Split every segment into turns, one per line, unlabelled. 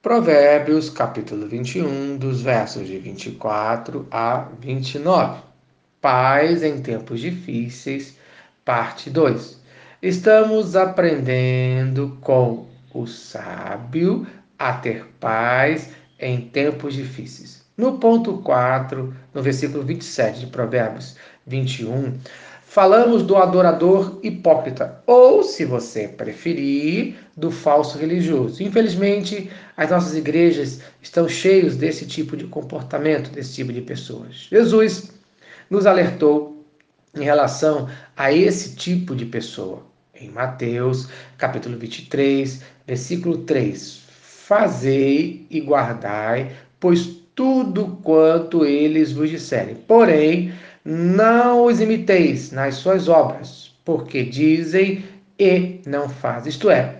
Provérbios, capítulo 21, dos versos de 24 a 29. Paz em tempos difíceis, parte 2. Estamos aprendendo com o sábio a ter paz em tempos difíceis. No ponto 4, no versículo 27 de Provérbios 21, falamos do adorador hipócrita, ou, se você preferir, do falso religioso. Infelizmente, as nossas igrejas estão cheias desse tipo de comportamento, desse tipo de pessoas. Jesus nos alertou em relação a esse tipo de pessoa. Em Mateus, capítulo 23, versículo 3: Fazei e guardai, pois tudo quanto eles vos disserem. Porém, não os imiteis nas suas obras, porque dizem e não fazem. Isto é,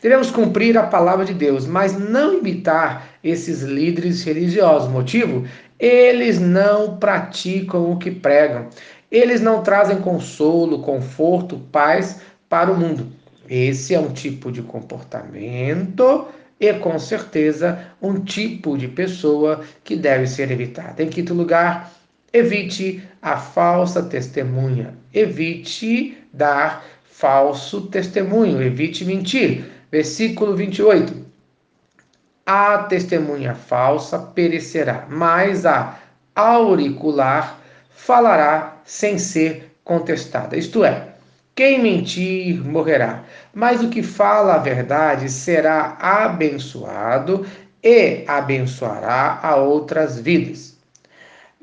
devemos cumprir a palavra de Deus, mas não imitar esses líderes religiosos. Motivo? Eles não praticam o que pregam. Eles não trazem consolo, conforto, paz para o mundo. Esse é um tipo de comportamento e, com certeza, um tipo de pessoa que deve ser evitada. Em quinto lugar, Evite a falsa testemunha. Evite dar falso testemunho. Evite mentir. Versículo 28. A testemunha falsa perecerá, mas a auricular falará sem ser contestada. Isto é, quem mentir morrerá, mas o que fala a verdade será abençoado e abençoará a outras vidas.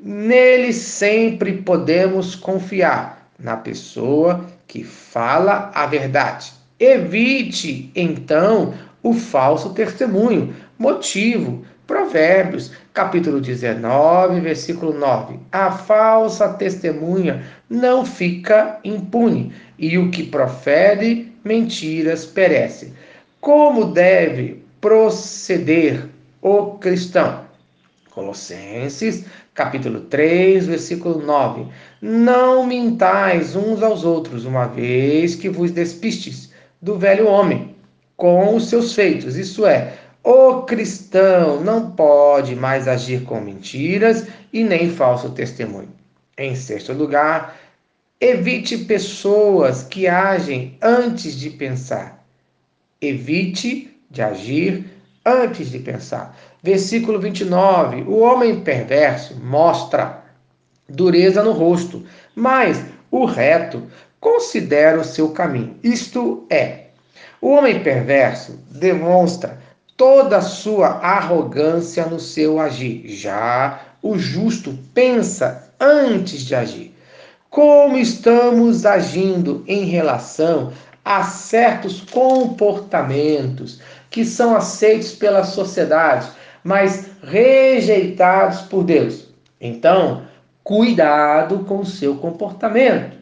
Nele sempre podemos confiar, na pessoa que fala a verdade. Evite, então, o falso testemunho. Motivo: Provérbios, capítulo 19, versículo 9. A falsa testemunha não fica impune, e o que profere mentiras perece. Como deve proceder o cristão? Colossenses, capítulo 3, versículo 9. Não mintais uns aos outros, uma vez que vos despistes do velho homem com os seus feitos. Isso é, o cristão não pode mais agir com mentiras e nem falso testemunho. Em sexto lugar, evite pessoas que agem antes de pensar. Evite de agir antes de pensar. Versículo 29. O homem perverso mostra dureza no rosto, mas o reto considera o seu caminho. Isto é, o homem perverso demonstra toda a sua arrogância no seu agir. Já o justo pensa antes de agir. Como estamos agindo em relação a certos comportamentos que são aceitos pela sociedade, mas rejeitados por Deus. Então, cuidado com o seu comportamento.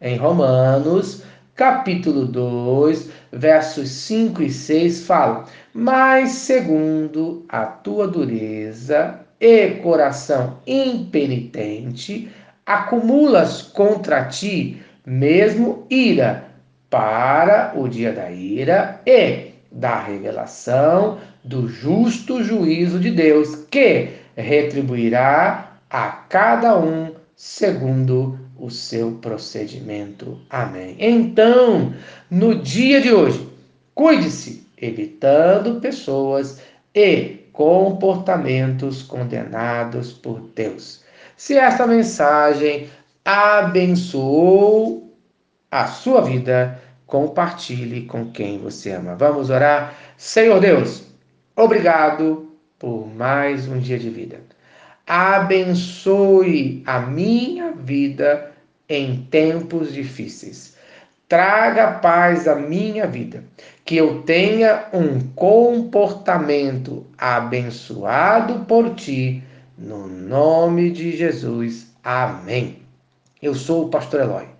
Em Romanos, capítulo 2, versos 5 e 6 fala: Mas segundo a tua dureza e coração impenitente, acumulas contra ti mesmo ira para o dia da ira e da revelação do justo juízo de Deus, que retribuirá a cada um segundo o seu procedimento. Amém. Então, no dia de hoje, cuide-se, evitando pessoas e comportamentos condenados por Deus. Se esta mensagem abençoou a sua vida, compartilhe com quem você ama. Vamos orar? Senhor Deus, obrigado por mais um dia de vida. Abençoe a minha vida em tempos difíceis. Traga paz à minha vida. Que eu tenha um comportamento abençoado por ti. No nome de Jesus. Amém. Eu sou o pastor Eloy.